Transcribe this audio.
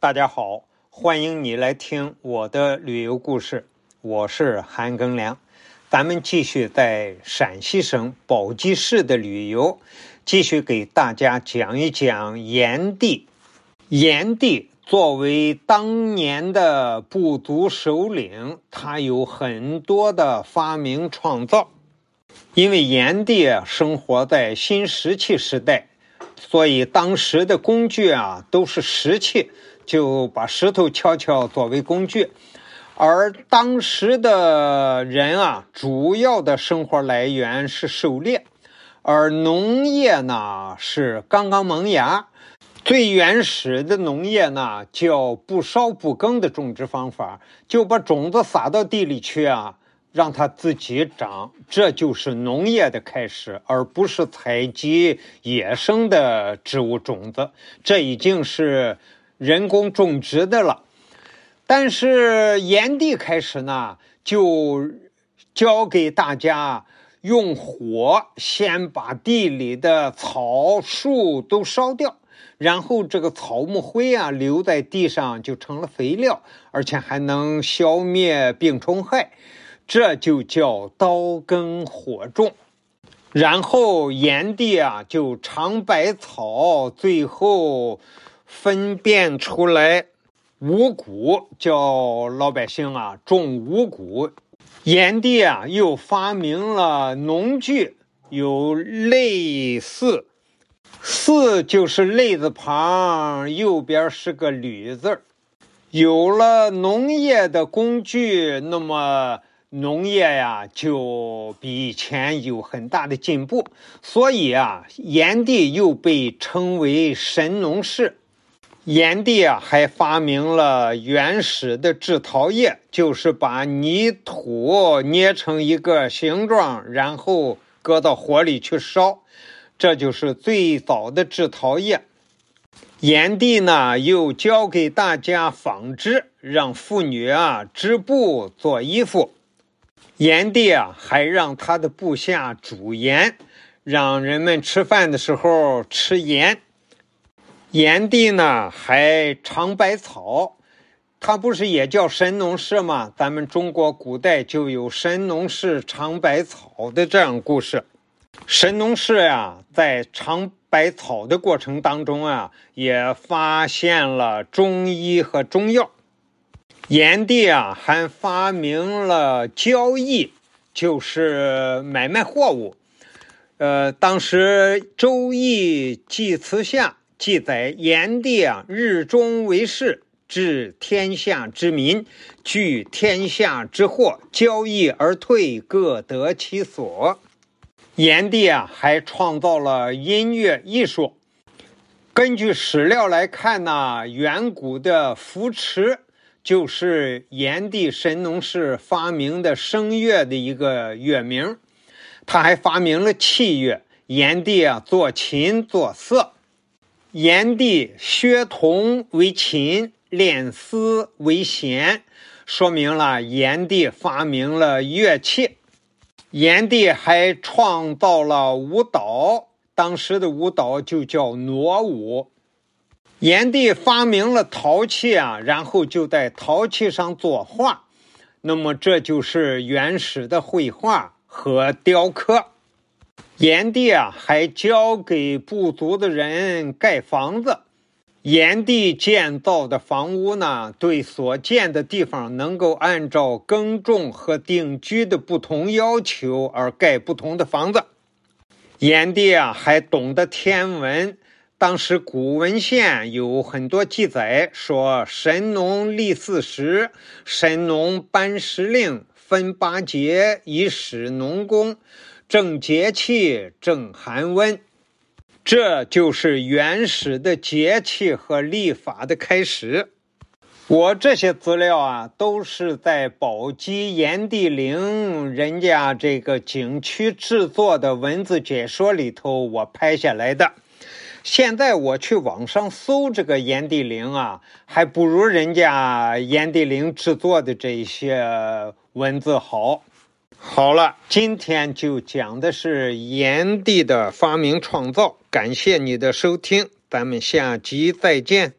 大家好，欢迎你来听我的旅游故事。我是韩庚良，咱们继续在陕西省宝鸡市的旅游，继续给大家讲一讲炎帝。炎帝作为当年的部族首领，他有很多的发明创造。因为炎帝生活在新石器时代，所以当时的工具啊都是石器。就把石头敲敲作为工具，而当时的人啊，主要的生活来源是狩猎，而农业呢是刚刚萌芽。最原始的农业呢叫不烧不耕的种植方法，就把种子撒到地里去啊，让它自己长，这就是农业的开始，而不是采集野生的植物种子。这已经是。人工种植的了，但是炎帝开始呢，就教给大家用火先把地里的草树都烧掉，然后这个草木灰啊留在地上就成了肥料，而且还能消灭病虫害，这就叫刀耕火种。然后炎帝啊就尝百草，最后。分辨出来五谷，叫老百姓啊种五谷。炎帝啊又发明了农具，有类似，四就是类字旁，右边是个吕字儿有了农业的工具，那么农业呀就比以前有很大的进步。所以啊，炎帝又被称为神农氏。炎帝啊，还发明了原始的制陶业，就是把泥土捏成一个形状，然后搁到火里去烧，这就是最早的制陶业。炎帝呢，又教给大家纺织，让妇女啊织布做衣服。炎帝啊，还让他的部下煮盐，让人们吃饭的时候吃盐。炎帝呢还尝百草，他不是也叫神农氏吗？咱们中国古代就有神农氏尝百草的这样故事。神农氏呀，在尝百草的过程当中啊，也发现了中医和中药。炎帝啊，还发明了交易，就是买卖货物。呃，当时《周易》祭辞下。记载炎帝啊，日中为市，治天下之民，聚天下之货，交易而退，各得其所。炎帝啊，还创造了音乐艺术。根据史料来看呢，远古的扶持就是炎帝神农氏发明的声乐的一个乐名。他还发明了器乐，炎帝啊，作琴作瑟。炎帝学铜为琴，练丝为弦，说明了炎帝发明了乐器。炎帝还创造了舞蹈，当时的舞蹈就叫傩舞。炎帝发明了陶器啊，然后就在陶器上作画，那么这就是原始的绘画和雕刻。炎帝啊，还教给部族的人盖房子。炎帝建造的房屋呢，对所建的地方能够按照耕种和定居的不同要求而盖不同的房子。炎帝啊，还懂得天文。当时古文献有很多记载，说神农立四时，神农颁时令，分八节以使农工。正节气，正寒温，这就是原始的节气和历法的开始。我这些资料啊，都是在宝鸡炎帝陵人家这个景区制作的文字解说里头我拍下来的。现在我去网上搜这个炎帝陵啊，还不如人家炎帝陵制作的这些文字好。好了，今天就讲的是炎帝的发明创造。感谢你的收听，咱们下集再见。